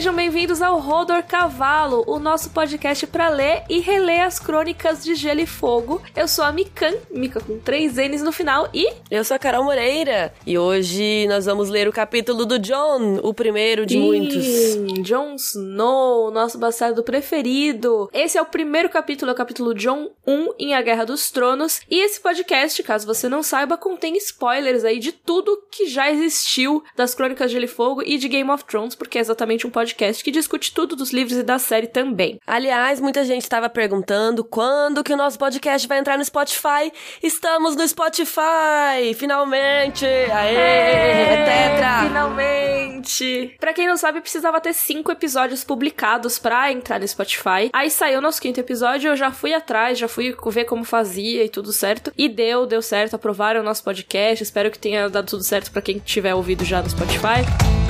Sejam bem-vindos ao Rodor Cavalo, o nosso podcast para ler e reler as crônicas de Gelo e Fogo. Eu sou a Mikan, Mika com três N's no final, e. Eu sou a Carol Moreira, e hoje nós vamos ler o capítulo do John, o primeiro de muitos. Jon Snow, nosso bastardo preferido. Esse é o primeiro capítulo, é o capítulo John 1 em A Guerra dos Tronos. E esse podcast, caso você não saiba, contém spoilers aí de tudo que já existiu das crônicas de Gelo e Fogo e de Game of Thrones, porque é exatamente um podcast que discute tudo dos livros e da série também. Aliás, muita gente estava perguntando quando que o nosso podcast vai entrar no Spotify. Estamos no Spotify! Finalmente! Aê! É, tetra! Finalmente! Pra quem não sabe, precisava ter cinco episódios publicados pra entrar no Spotify. Aí saiu nosso quinto episódio, eu já fui atrás, já fui ver como fazia e tudo certo. E deu, deu certo, aprovaram o nosso podcast. Espero que tenha dado tudo certo para quem tiver ouvido já no Spotify.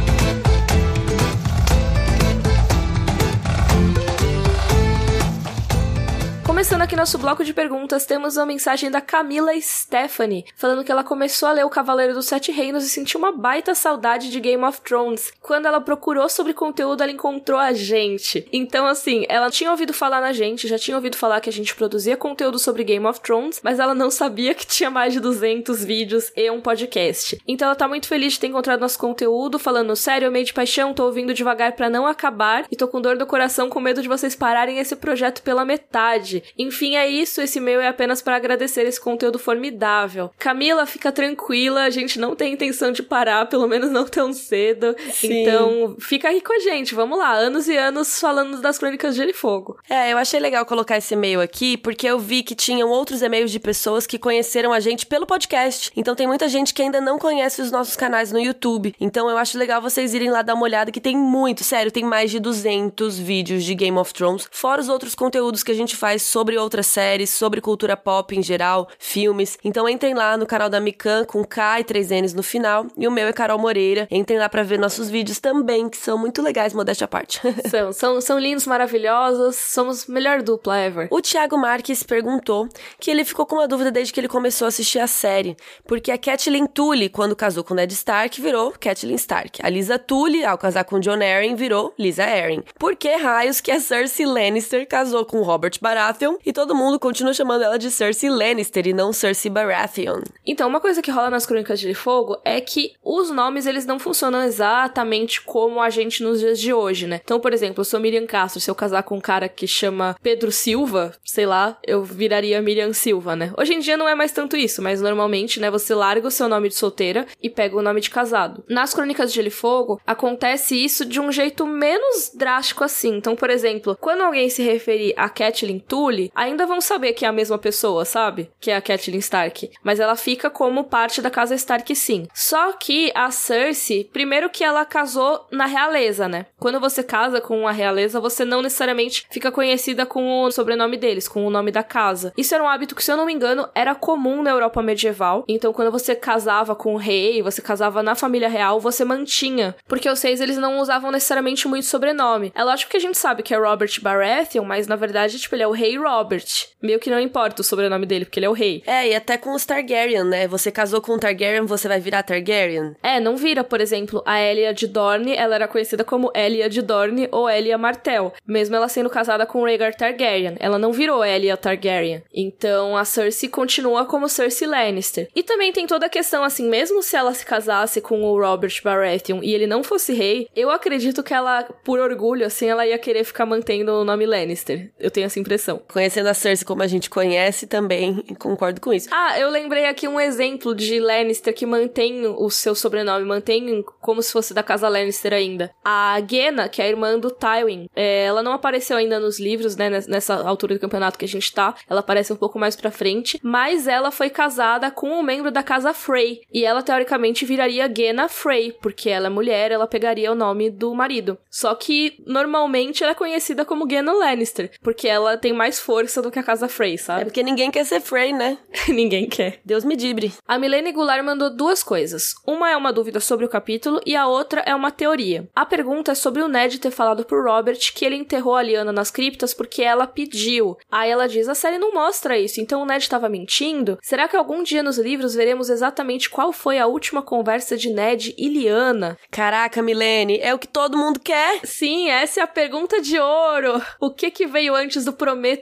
Começando aqui nosso bloco de perguntas, temos uma mensagem da Camila Stephanie, falando que ela começou a ler O Cavaleiro dos Sete Reinos e sentiu uma baita saudade de Game of Thrones. Quando ela procurou sobre conteúdo, ela encontrou a gente. Então, assim, ela tinha ouvido falar na gente, já tinha ouvido falar que a gente produzia conteúdo sobre Game of Thrones, mas ela não sabia que tinha mais de 200 vídeos e um podcast. Então, ela tá muito feliz de ter encontrado nosso conteúdo, falando sério, eu meio de paixão, tô ouvindo devagar para não acabar e tô com dor do coração com medo de vocês pararem esse projeto pela metade. Enfim, é isso. Esse e-mail é apenas para agradecer esse conteúdo formidável. Camila, fica tranquila, a gente não tem intenção de parar, pelo menos não tão cedo. Sim. Então, fica aí com a gente. Vamos lá, anos e anos falando das crônicas de Gelo e Fogo. É, eu achei legal colocar esse e-mail aqui, porque eu vi que tinham outros e-mails de pessoas que conheceram a gente pelo podcast. Então tem muita gente que ainda não conhece os nossos canais no YouTube. Então eu acho legal vocês irem lá dar uma olhada, que tem muito, sério, tem mais de 200 vídeos de Game of Thrones, fora os outros conteúdos que a gente faz sobre outras séries, sobre cultura pop em geral, filmes. Então entrem lá no canal da Mikan com K e 3 N's no final. E o meu é Carol Moreira. Entrem lá pra ver nossos vídeos também, que são muito legais, modéstia à parte. São, são, são lindos, maravilhosos, somos melhor dupla ever. O Thiago Marques perguntou que ele ficou com uma dúvida desde que ele começou a assistir a série, porque a Catelyn Tully, quando casou com Ned Stark, virou Catelyn Stark. A Lisa Tully, ao casar com John Arryn, virou Lisa Arryn. Por que raios que a Cersei Lannister casou com Robert Baratheon e todo mundo continua chamando ela de Cersei Lannister e não Cersei Baratheon? Então, uma coisa que rola nas Crônicas de Fogo é que os nomes eles não funcionam exatamente como a gente nos dias de hoje, né? Então, por exemplo, eu sou Miriam Castro, se eu casar com um cara que chama Pedro Silva, sei lá, eu viraria Miriam Silva, né? Hoje em dia não é mais tanto isso, mas normalmente, né, você larga o seu nome de solteira e pega o nome de casado. Nas Crônicas de Gelo e Fogo, acontece isso de um jeito menos drástico assim. Então, por exemplo, quando alguém se referir a Catelyn Tully, ainda vão saber que é a mesma pessoa, sabe? Que é a Catelyn Stark. Mas ela fica como parte da casa Stark, sim. Só que a Cersei, primeiro que ela casou na realeza, né? Quando você casa com a realeza, você não necessariamente fica conhecida com o sobrenome deles, com o nome da casa. Isso era um hábito que, se eu não me engano, era comum na Europa medieval. Então, quando você casava com o rei, você casava na família real, você mantinha. Porque os reis, eles não usavam necessariamente muito sobrenome. É lógico que a gente sabe que é Robert Baratheon, mas na verdade, tipo, ele é o rei Robert. Meio que não importa o sobrenome dele, porque ele é o rei. É, e até com os Targaryen, né? Você casou com um Targaryen, você vai virar Targaryen. É, não vira, por exemplo, a Elia de Dorne, ela era conhecida como Elia de Dorne ou Elia Martell, mesmo ela sendo casada com Rhaegar Targaryen. Ela não virou Elia Targaryen. Então a Cersei continua como Cersei Lannister. E também tem toda a questão assim, mesmo se ela se casasse com o Robert Baratheon e ele não fosse rei, eu acredito que ela, por orgulho, assim, ela ia querer ficar mantendo o nome Lannister. Eu tenho essa impressão. Conhecendo a Cersei como a gente conhece também, concordo com isso. Ah, eu lembrei aqui um exemplo de Lannister que mantém o seu sobrenome, mantém como se fosse da casa Lannister ainda. A Gena, que é a irmã do Tywin, é, ela não apareceu ainda nos livros, né, nessa altura do campeonato que a gente tá. Ela aparece um pouco mais pra frente, mas ela foi casada com um membro da casa Frey. E ela, teoricamente, viraria Gena Frey, porque ela é mulher, ela pegaria o nome do marido. Só que, normalmente, ela é conhecida como Gena Lannister, porque ela tem mais força do que a casa Frey, sabe? É porque ninguém quer ser Frey, né? ninguém quer. Deus me dibre. A Milene Goulart mandou duas coisas. Uma é uma dúvida sobre o capítulo e a outra é uma teoria. A pergunta é sobre o Ned ter falado pro Robert que ele enterrou a Liana nas criptas porque ela pediu. Aí ela diz: a série não mostra isso, então o Ned estava mentindo? Será que algum dia nos livros veremos exatamente qual foi a última conversa de Ned e Liana? Caraca, Milene, é o que todo mundo quer. Sim, essa é a pergunta de ouro. O que que veio antes do Prometa-me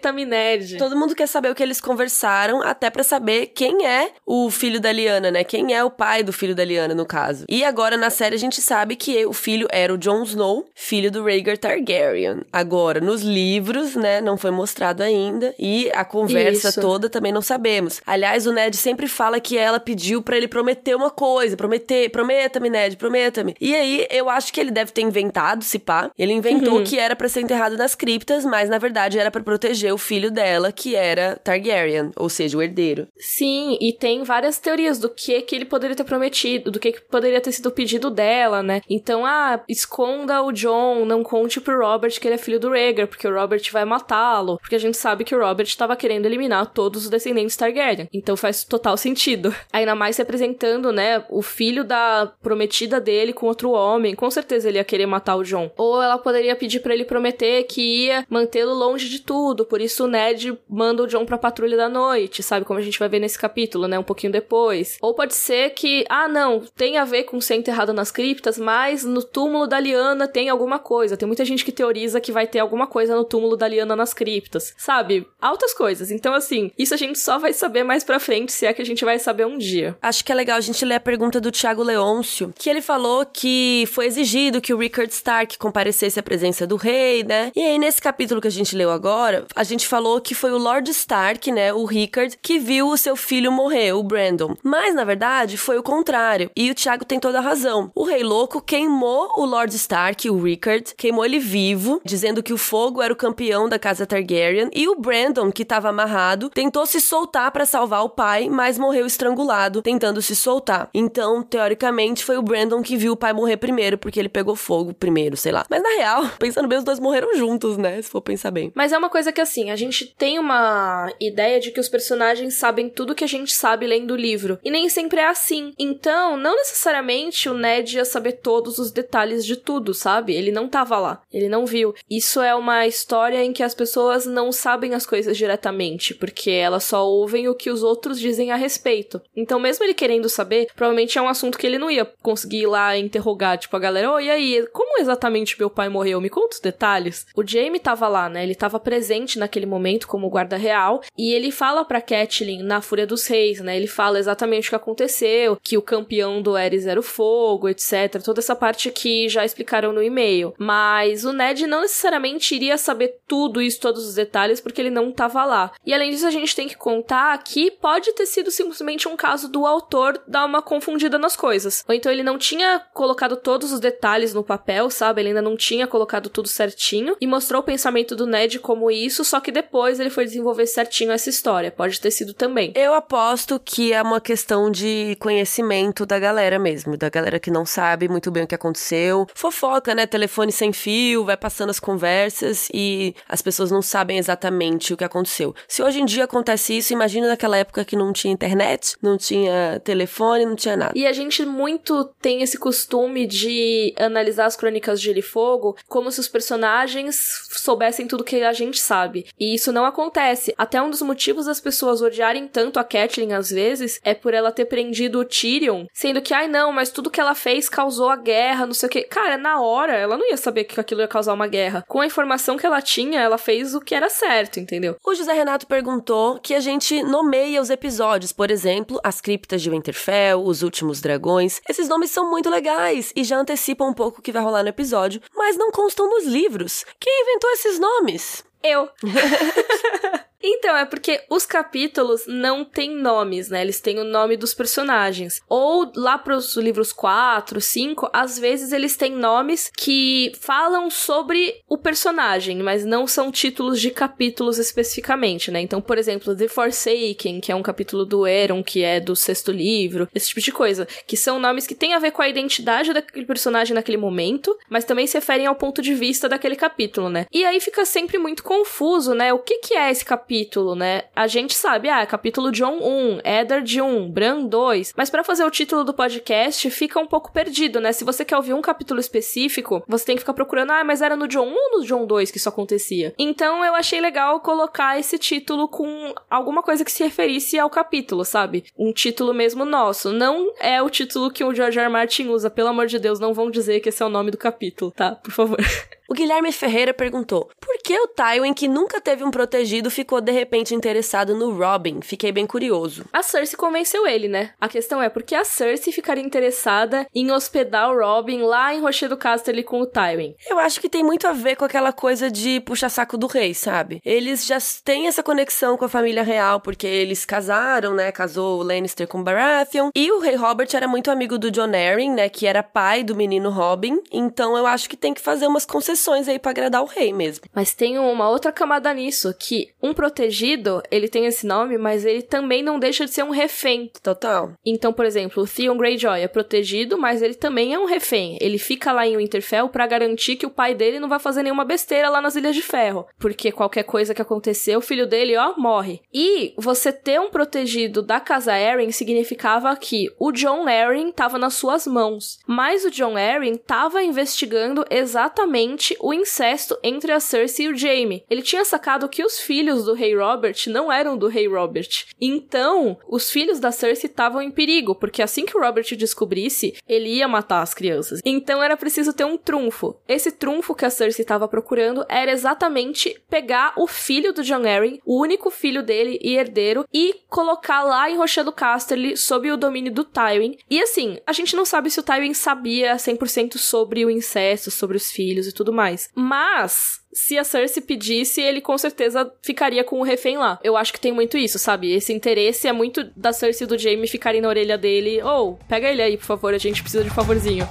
Todo mundo quer saber o que eles conversaram, até para saber quem é o filho da Liana, né? Quem é o pai do filho da Liana, no caso. E agora na série a gente sabe que o filho era o Jon Snow, filho do Rhaegar Targaryen. Agora, nos livros, né, não foi mostrado ainda e a conversa Isso. toda também não sabemos. Aliás, o Ned sempre fala que ela pediu para ele prometer uma coisa, prometer, prometa-me, Ned, prometa-me. E aí eu acho que ele deve ter inventado, se pá. Ele inventou uhum. que era para ser enterrado nas criptas, mas na verdade era para proteger o filho dela, que era Targaryen, ou seja, o herdeiro. Sim, e tem várias teorias do que que ele poderia ter prometido, do que, que poderia ter sido o pedido dela, né? Então, ah, esconda o John, não conte pro Robert que ele é filho do Rhaegar, porque o Robert vai matá-lo, porque a gente sabe que o Robert estava querendo eliminar todos os descendentes Targaryen. Então faz total sentido. Ainda mais representando, né, o filho da prometida dele com outro homem. Com certeza ele ia querer matar o John. Ou ela poderia pedir para ele prometer que ia mantê-lo longe de tudo. Por isso o Ned manda o John pra patrulha da noite, sabe? Como a gente vai ver nesse capítulo, né? Um pouquinho depois. Ou pode ser que, ah, não, tem a ver com ser enterrado nas criptas, mas no túmulo da Liana tem alguma coisa. Tem muita gente que teoriza que vai ter alguma coisa no túmulo da Liana nas criptas, sabe? Altas coisas. Então, assim, isso a gente só vai saber mais pra frente, se é que a gente vai saber um dia. Acho que é legal a gente ler a pergunta do Thiago Leôncio, que ele falou que foi exigido que o Rickard Stark comparecesse à presença do rei, né? E aí, nesse capítulo que a gente leu agora, a gente falou que foi o Lord Stark, né, o Rickard, que viu o seu filho morrer, o Brandon. Mas, na verdade, foi o contrário. E o Thiago tem toda a razão. O Rei Louco queimou o Lord Stark, o Rickard, queimou ele vivo, dizendo que o fogo era o campeão da casa Targaryen. E o Brandon, que estava amarrado, tentou se soltar para salvar o pai, mas morreu estrangulado, tentando se soltar. Então, teoricamente, foi o Brandon que viu o pai morrer primeiro, porque ele pegou fogo primeiro, sei lá. Mas na real, pensando bem, os dois morreram juntos, né? Se for pensar bem. Mas é uma coisa que, assim, a gente tem uma ideia de que os personagens sabem tudo que a gente sabe lendo o livro. E nem sempre é assim. Então, não necessariamente o Ned ia saber todos os detalhes de tudo, sabe? Ele não tava lá. Ele não viu. Isso é uma história em que as pessoas não sabem as coisas diretamente, porque elas só ouvem o que os outros dizem a respeito. Então, mesmo ele querendo saber, provavelmente é um assunto que ele não ia conseguir ir lá interrogar, tipo, a galera, oh, e aí, como exatamente meu pai morreu? Me conta os detalhes. O Jaime tava lá, né? Ele tava presente naquele momento como guarda real, e ele fala pra Catelyn na Fúria dos Reis, né? Ele fala exatamente o que aconteceu, que o campeão do Ares era o fogo, etc. Toda essa parte que já explicaram no e-mail. Mas o Ned não necessariamente iria saber tudo isso, todos os detalhes, porque ele não tava lá. E além disso, a gente tem que contar que pode ter sido simplesmente um caso do autor dar uma confundida nas coisas. Ou então ele não tinha colocado todos os detalhes no papel, sabe? Ele ainda não tinha colocado tudo certinho e mostrou o pensamento do Ned como isso, só que depois ele foi desenvolver certinho essa história. Pode ter sido também. Eu aposto que é uma questão de conhecimento da galera mesmo, da galera que não sabe muito bem o que aconteceu. Fofoca, né? Telefone sem fio, vai passando as conversas e as pessoas não sabem exatamente o que aconteceu. Se hoje em dia acontece isso, imagina naquela época que não tinha internet, não tinha telefone, não tinha nada. E a gente muito tem esse costume de analisar as crônicas de Gelo e Fogo como se os personagens soubessem tudo que a gente sabe. E isso não acontece. Até um dos motivos das pessoas odiarem tanto a Catelyn às vezes é por ela ter prendido o Tyrion, sendo que, ai não, mas tudo que ela fez causou a guerra, não sei o que. Cara, na hora, ela não ia saber que aquilo ia causar uma guerra. Com a informação que ela tinha, ela fez o que era certo, entendeu? O José Renato perguntou que a gente nomeia os episódios, por exemplo, as criptas de Winterfell, os últimos dragões. Esses nomes são muito legais e já antecipam um pouco o que vai rolar no episódio, mas não constam nos livros. Quem inventou esses nomes? Eu. Então, é porque os capítulos não têm nomes, né? Eles têm o nome dos personagens. Ou lá pros livros 4, 5, às vezes eles têm nomes que falam sobre o personagem, mas não são títulos de capítulos especificamente, né? Então, por exemplo, The Forsaken, que é um capítulo do Eron, que é do sexto livro, esse tipo de coisa. Que são nomes que têm a ver com a identidade daquele personagem naquele momento, mas também se referem ao ponto de vista daquele capítulo, né? E aí fica sempre muito confuso, né? O que que é esse capítulo, né? A gente sabe, ah, capítulo John 1, Eddard 1, Bran 2, mas para fazer o título do podcast fica um pouco perdido, né? Se você quer ouvir um capítulo específico, você tem que ficar procurando, ah, mas era no John 1 ou no John 2 que isso acontecia? Então eu achei legal colocar esse título com alguma coisa que se referisse ao capítulo, sabe? Um título mesmo nosso. Não é o título que o George R. R. Martin usa, pelo amor de Deus, não vão dizer que esse é o nome do capítulo, tá? Por favor. O Guilherme Ferreira perguntou: por que o Tywin, que nunca teve um protegido, ficou de repente interessado no Robin? Fiquei bem curioso. A Cersei convenceu ele, né? A questão é por que a Cersei ficaria interessada em hospedar o Robin lá em Rochedo Casterly com o Tywin? Eu acho que tem muito a ver com aquela coisa de puxar saco do rei, sabe? Eles já têm essa conexão com a família real, porque eles casaram, né? Casou o Lannister com Baratheon. E o rei Robert era muito amigo do Jon Arryn, né? Que era pai do menino Robin. Então eu acho que tem que fazer umas concessões aí para agradar o rei mesmo. Mas tem uma outra camada nisso, que um protegido, ele tem esse nome, mas ele também não deixa de ser um refém. Total. Então, por exemplo, o Theon Greyjoy é protegido, mas ele também é um refém. Ele fica lá em Winterfell para garantir que o pai dele não vai fazer nenhuma besteira lá nas Ilhas de Ferro, porque qualquer coisa que acontecer, o filho dele, ó, morre. E você ter um protegido da casa Arryn significava que o John Arryn tava nas suas mãos, mas o John Arryn tava investigando exatamente o incesto entre a Cersei e o Jaime. Ele tinha sacado que os filhos do rei Robert não eram do rei Robert. Então, os filhos da Cersei estavam em perigo, porque assim que o Robert descobrisse, ele ia matar as crianças. Então era preciso ter um trunfo. Esse trunfo que a Cersei estava procurando era exatamente pegar o filho do John Arryn, o único filho dele e herdeiro, e colocar lá em Rochedo Casterly sob o domínio do Tywin. E assim, a gente não sabe se o Tywin sabia 100% sobre o incesto, sobre os filhos e tudo mais. Mas se a Cersei pedisse, ele com certeza ficaria com o refém lá. Eu acho que tem muito isso, sabe? Esse interesse é muito da Cersei e do Jaime ficarem na orelha dele. Ou, oh, pega ele aí, por favor, a gente precisa de um favorzinho.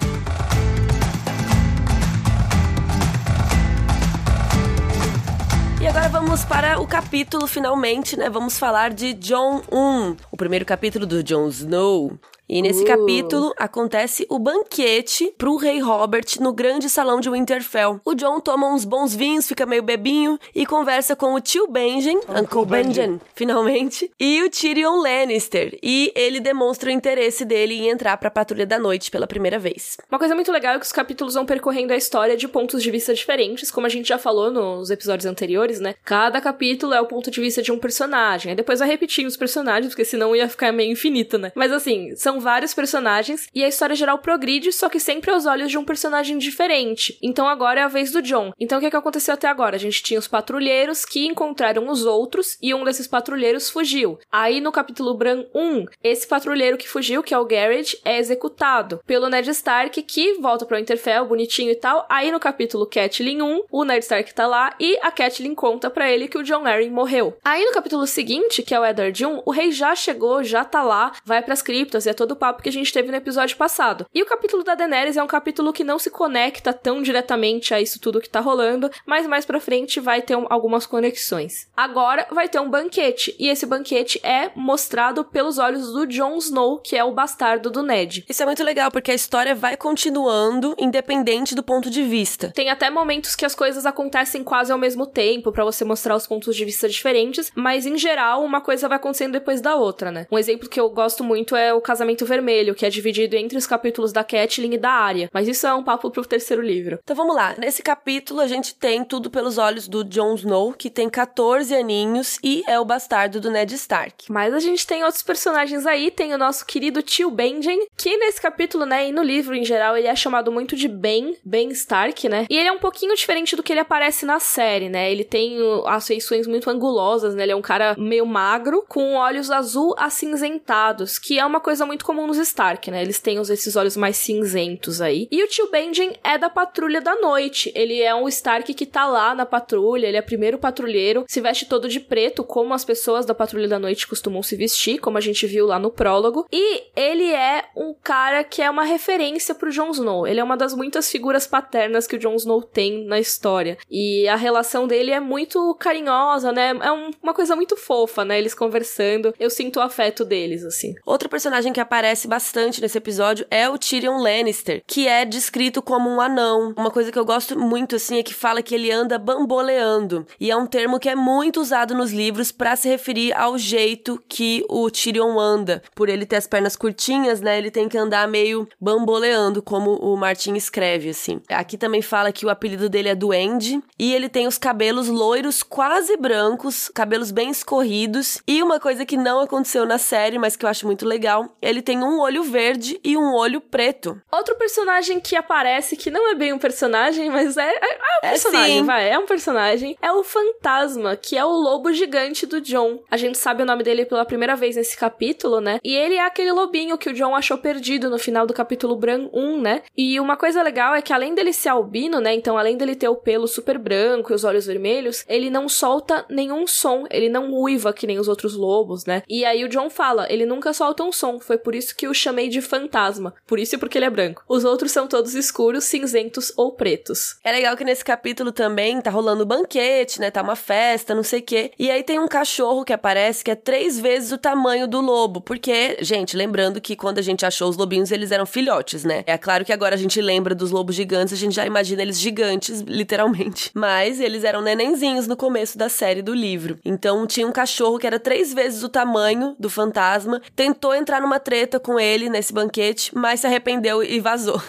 Agora vamos para o capítulo, finalmente, né? Vamos falar de John 1, o primeiro capítulo do Jon Snow. E nesse uh. capítulo acontece o banquete pro rei Robert no grande salão de Winterfell. O John toma uns bons vinhos, fica meio bebinho e conversa com o tio Benjen, Uncle, Uncle Benjen, finalmente, e o Tyrion Lannister. E ele demonstra o interesse dele em entrar pra Patrulha da Noite pela primeira vez. Uma coisa muito legal é que os capítulos vão percorrendo a história de pontos de vista diferentes, como a gente já falou nos episódios anteriores, né? Cada capítulo é o ponto de vista de um personagem. Aí depois vai repetindo os personagens, porque senão ia ficar meio infinito, né? Mas assim, são vários personagens e a história geral progride, só que sempre aos olhos de um personagem diferente. Então agora é a vez do John. Então o que, é que aconteceu até agora? A gente tinha os patrulheiros que encontraram os outros e um desses patrulheiros fugiu. Aí no capítulo Bran 1, esse patrulheiro que fugiu, que é o Garrett, é executado pelo Ned Stark, que volta para o Interfell, bonitinho e tal. Aí no capítulo Catelyn 1, o Ned Stark tá lá e a Catelyn conta para ele que o John Arryn morreu. Aí no capítulo seguinte, que é o Eddard 1, o rei já chegou, já tá lá, vai para as criptas e é todo todo o papo que a gente teve no episódio passado. E o capítulo da Daenerys é um capítulo que não se conecta tão diretamente a isso tudo que tá rolando, mas mais pra frente vai ter um, algumas conexões. Agora vai ter um banquete, e esse banquete é mostrado pelos olhos do Jon Snow, que é o bastardo do Ned. Isso é muito legal, porque a história vai continuando independente do ponto de vista. Tem até momentos que as coisas acontecem quase ao mesmo tempo, para você mostrar os pontos de vista diferentes, mas em geral uma coisa vai acontecendo depois da outra, né? Um exemplo que eu gosto muito é o casamento Vermelho, que é dividido entre os capítulos da Catelyn e da Arya. Mas isso é um papo pro terceiro livro. Então vamos lá. Nesse capítulo a gente tem tudo pelos olhos do Jon Snow, que tem 14 aninhos e é o bastardo do Ned Stark. Mas a gente tem outros personagens aí, tem o nosso querido tio Benjen, que nesse capítulo, né, e no livro em geral, ele é chamado muito de Ben, Ben Stark, né? E ele é um pouquinho diferente do que ele aparece na série, né? Ele tem as feições muito angulosas, né? Ele é um cara meio magro, com olhos azul acinzentados, que é uma coisa muito comum nos Stark, né? Eles têm esses olhos mais cinzentos aí. E o tio Benjen é da Patrulha da Noite. Ele é um Stark que tá lá na patrulha, ele é primeiro patrulheiro, se veste todo de preto, como as pessoas da Patrulha da Noite costumam se vestir, como a gente viu lá no prólogo. E ele é um cara que é uma referência pro Jon Snow. Ele é uma das muitas figuras paternas que o Jon Snow tem na história. E a relação dele é muito carinhosa, né? É um, uma coisa muito fofa, né? Eles conversando. Eu sinto o afeto deles, assim. Outro personagem que aparece bastante nesse episódio é o Tyrion Lannister, que é descrito como um anão. Uma coisa que eu gosto muito, assim, é que fala que ele anda bamboleando. E é um termo que é muito usado nos livros para se referir ao jeito que o Tyrion anda. Por ele ter as pernas curtinhas, né? Ele tem que andar meio bamboleando, como o Martin escreve, assim. Aqui também fala que o apelido dele é Duende. E ele tem os cabelos loiros quase brancos, cabelos bem escorridos. E uma coisa que não aconteceu na série, mas que eu acho muito legal, ele tem um olho verde e um olho preto. Outro personagem que aparece, que não é bem um personagem, mas é, é, é um personagem, é, vai, é um personagem, é o Fantasma, que é o lobo gigante do John. A gente sabe o nome dele pela primeira vez nesse capítulo, né? E ele é aquele lobinho que o John achou perdido no final do capítulo Bran 1, né? E uma coisa legal é que além dele ser albino, né? Então, além dele ter o pelo super branco e os olhos vermelhos, ele não solta nenhum som, ele não uiva que nem os outros lobos, né? E aí o John fala, ele nunca solta um som, foi por isso que eu chamei de fantasma. Por isso e porque ele é branco. Os outros são todos escuros, cinzentos ou pretos. É legal que nesse capítulo também tá rolando banquete, né? Tá uma festa, não sei o quê. E aí tem um cachorro que aparece que é três vezes o tamanho do lobo. Porque, gente, lembrando que quando a gente achou os lobinhos, eles eram filhotes, né? É claro que agora a gente lembra dos lobos gigantes, a gente já imagina eles gigantes, literalmente. Mas eles eram nenenzinhos no começo da série do livro. Então tinha um cachorro que era três vezes o tamanho do fantasma, tentou entrar numa treta com ele nesse banquete, mas se arrependeu e vazou.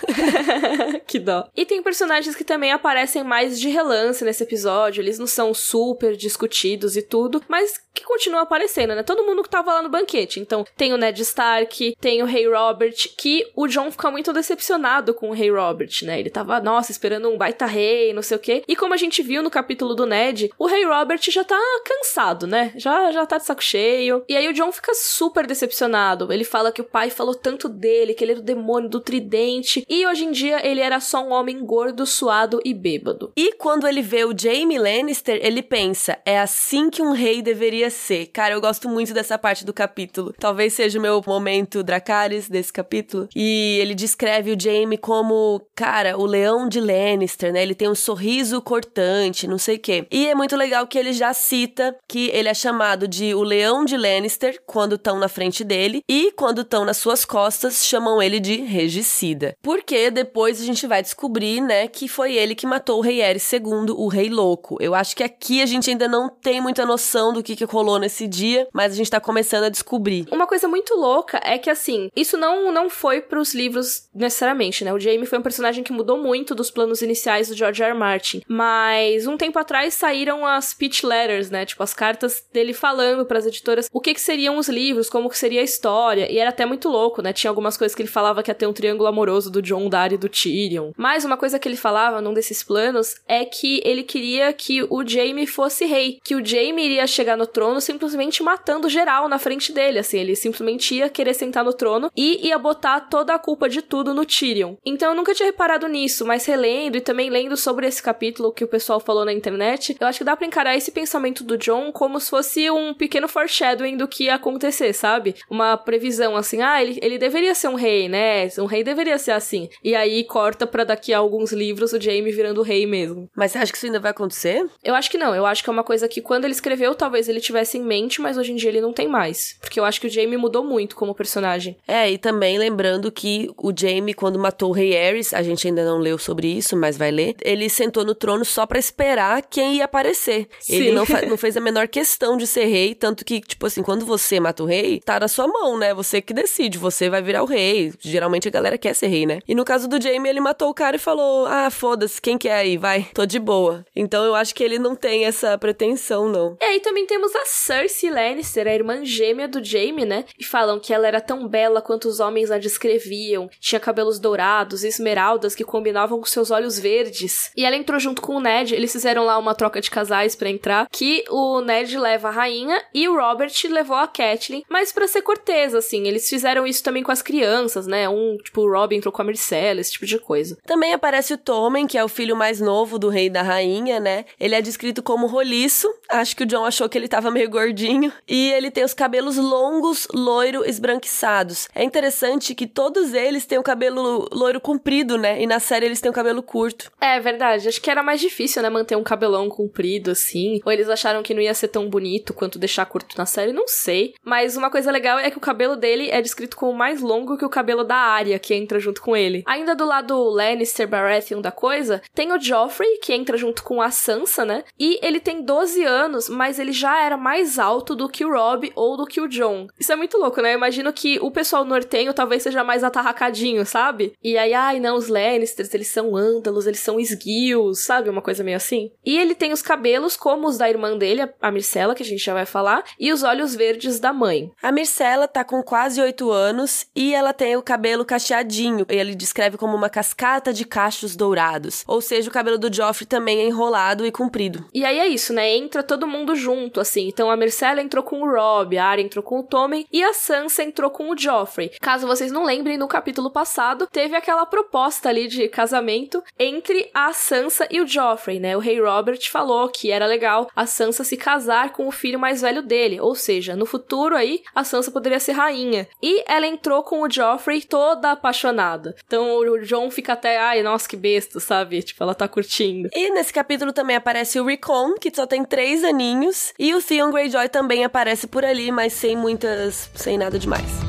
que dó. E tem personagens que também aparecem mais de relance nesse episódio, eles não são super discutidos e tudo, mas que continuam aparecendo, né? Todo mundo que tava lá no banquete. Então, tem o Ned Stark, tem o Rei Robert, que o John fica muito decepcionado com o Rei Robert, né? Ele tava, nossa, esperando um baita rei, não sei o quê. E como a gente viu no capítulo do Ned, o Rei Robert já tá cansado, né? Já, já tá de saco cheio. E aí o John fica super decepcionado. Ele fala que o pai falou tanto dele, que ele era o demônio do tridente. E hoje em dia ele era só um homem gordo, suado e bêbado. E quando ele vê o Jaime Lannister, ele pensa: é assim que um rei deveria ser. Cara, eu gosto muito dessa parte do capítulo. Talvez seja o meu momento Dracarys desse capítulo. E ele descreve o Jaime como, cara, o leão de Lannister, né? Ele tem um sorriso cortante, não sei o quê. E é muito legal que ele já cita que ele é chamado de o leão de Lannister quando estão na frente dele e quando estão nas suas costas chamam ele de regicida. Porque depois a gente vai descobrir, né, que foi ele que matou o rei Aerys II, o rei louco. Eu acho que aqui a gente ainda não tem muita noção do que, que rolou nesse dia, mas a gente tá começando a descobrir. Uma coisa muito louca é que, assim, isso não, não foi pros livros necessariamente, né? O Jaime foi um personagem que mudou muito dos planos iniciais do George R. R. Martin. Mas um tempo atrás saíram as pitch letters, né? Tipo, as cartas dele falando para as editoras o que, que seriam os livros, como que seria a história. E era até muito louco, né? Tinha algumas coisas que ele falava que ia ter um triângulo amoroso do John, Dari e do Tyrion. Mas uma coisa que ele falava num desses planos é que ele queria que o Jaime fosse rei. Que o Jaime iria chegar no trono simplesmente matando geral na frente dele, assim. Ele simplesmente ia querer sentar no trono e ia botar toda a culpa de tudo no Tyrion. Então eu nunca tinha reparado nisso, mas relendo e também lendo sobre esse capítulo que o pessoal falou na internet, eu acho que dá pra encarar esse pensamento do John como se fosse um pequeno foreshadowing do que ia acontecer, sabe? Uma previsão assim, ah, ele, ele deveria ser um rei, né? Um rei deveria ser assim. E aí corta para daqui a alguns livros o Jaime virando rei mesmo. Mas você acha que isso ainda vai acontecer? Eu acho que não. Eu acho que é uma coisa que quando ele escreveu, talvez ele tivesse em mente, mas hoje em dia ele não tem mais. Porque eu acho que o Jaime mudou muito como personagem. É, e também lembrando que o Jaime, quando matou o rei Aerys, a gente ainda não leu sobre isso, mas vai ler, ele sentou no trono só para esperar quem ia aparecer. Sim. Ele não, não fez a menor questão de ser rei, tanto que, tipo assim, quando você mata o rei, tá na sua mão, né? Você que decide, você vai virar o rei. Geralmente a galera quer ser rei, né? E no caso do Jaime, ele matou o cara e falou: Ah, foda-se, quem quer aí? Vai, tô de boa. Então eu acho que ele não tem essa pretensão, não. É, e também temos a Cersei Lannister, a irmã gêmea do Jaime, né? E falam que ela era tão bela quanto os homens a descreviam. Tinha cabelos dourados, esmeraldas que combinavam com seus olhos verdes. E ela entrou junto com o Ned, eles fizeram lá uma troca de casais para entrar, que o Ned leva a rainha e o Robert levou a Catelyn, mas para ser cortês, assim, eles eles fizeram isso também com as crianças, né? Um, tipo, o Robin entrou com a Marcella, esse tipo de coisa. Também aparece o Tommen, que é o filho mais novo do rei e da rainha, né? Ele é descrito como roliço. Acho que o John achou que ele tava meio gordinho. E ele tem os cabelos longos, loiro, esbranquiçados. É interessante que todos eles têm o cabelo loiro comprido, né? E na série eles têm o cabelo curto. É verdade. Acho que era mais difícil, né? Manter um cabelão comprido, assim. Ou eles acharam que não ia ser tão bonito quanto deixar curto na série, não sei. Mas uma coisa legal é que o cabelo dele é descrito como mais longo que o cabelo da Arya, que entra junto com ele. Ainda do lado Lannister Baratheon da coisa, tem o Joffrey, que entra junto com a Sansa, né? E ele tem 12 anos, mas ele já era mais alto do que o Robb ou do que o John. Isso é muito louco, né? Eu imagino que o pessoal nortenho talvez seja mais atarracadinho, sabe? E aí, ai, não, os Lannisters, eles são ândalos, eles são esguios, sabe? Uma coisa meio assim. E ele tem os cabelos como os da irmã dele, a Mircela, que a gente já vai falar, e os olhos verdes da mãe. A Mircela tá com quase 8 anos e ela tem o cabelo cacheadinho. Ele descreve como uma cascata de cachos dourados. Ou seja, o cabelo do Joffrey também é enrolado e comprido. E aí é isso, né? Entra todo mundo junto, assim. Então a Marcella entrou com o Rob, a Arya entrou com o Tommen e a Sansa entrou com o Joffrey. Caso vocês não lembrem, no capítulo passado teve aquela proposta ali de casamento entre a Sansa e o Joffrey, né? O rei Robert falou que era legal a Sansa se casar com o filho mais velho dele, ou seja, no futuro aí a Sansa poderia ser rainha. E ela entrou com o Joffrey toda apaixonada. Então o John fica até, ai, nossa, que besta, sabe? Tipo, ela tá curtindo. E nesse capítulo também aparece o Recon, que só tem três aninhos, e o Theon Greyjoy também aparece por ali, mas sem muitas, sem nada demais.